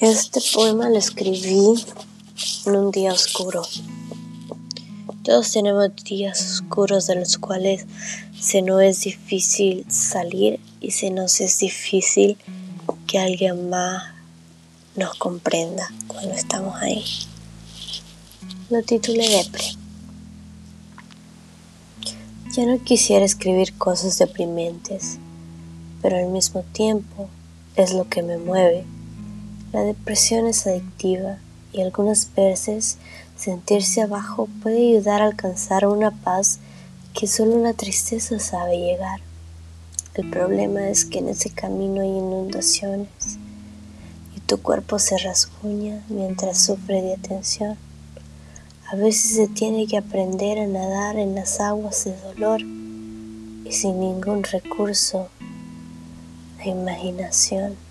Este poema lo escribí en un día oscuro. Todos tenemos días oscuros de los cuales se nos es difícil salir y se nos es difícil que alguien más nos comprenda cuando estamos ahí. Lo titulé Depre. Ya no quisiera escribir cosas deprimentes, pero al mismo tiempo es lo que me mueve la depresión es adictiva y algunas veces sentirse abajo puede ayudar a alcanzar una paz que solo una tristeza sabe llegar. El problema es que en ese camino hay inundaciones y tu cuerpo se rasguña mientras sufre de atención. A veces se tiene que aprender a nadar en las aguas de dolor y sin ningún recurso de imaginación.